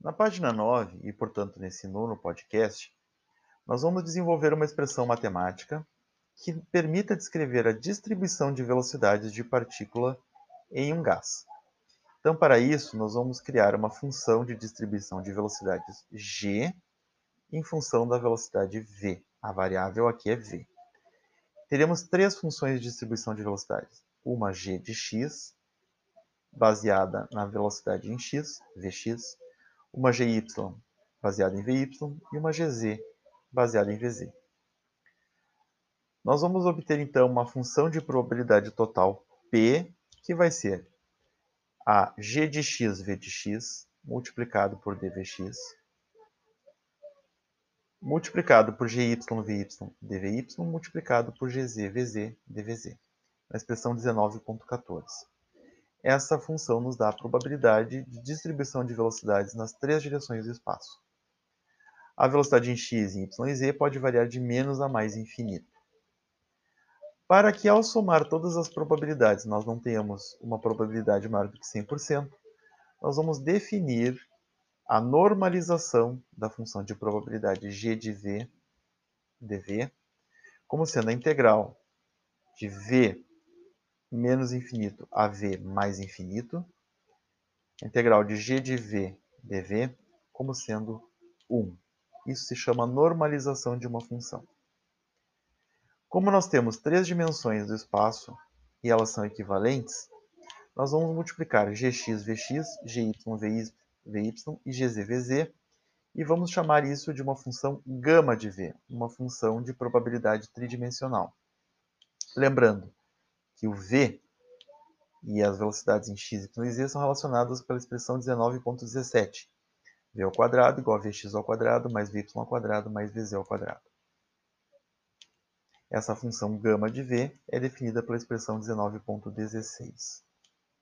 Na página 9, e portanto nesse nono podcast, nós vamos desenvolver uma expressão matemática que permita descrever a distribuição de velocidades de partícula em um gás. Então, para isso, nós vamos criar uma função de distribuição de velocidades g em função da velocidade v. A variável aqui é v. Teremos três funções de distribuição de velocidades. Uma g de x, baseada na velocidade em x, vx, uma GY baseada em VY e uma GZ baseada em VZ. Nós vamos obter então uma função de probabilidade total P, que vai ser a g de x v de x multiplicado por dvx multiplicado por gy vy dvy multiplicado por gz vz dvz, na expressão 19.14. Essa função nos dá a probabilidade de distribuição de velocidades nas três direções do espaço. A velocidade em x, em y e z pode variar de menos a mais infinito. Para que ao somar todas as probabilidades nós não tenhamos uma probabilidade maior do que 100%, nós vamos definir a normalização da função de probabilidade g de v dv como sendo a integral de v menos infinito a v mais infinito, integral de g de v dv como sendo 1. Isso se chama normalização de uma função. Como nós temos três dimensões do espaço e elas são equivalentes, nós vamos multiplicar gx vx, gy vy, vy e gz vz e vamos chamar isso de uma função gama de v, uma função de probabilidade tridimensional. Lembrando, que o v e as velocidades em x, y e z são relacionadas pela expressão 19.17. v ao quadrado igual a vx ao quadrado mais vy ao quadrado mais vz ao quadrado. Essa função gama de v é definida pela expressão 19.16.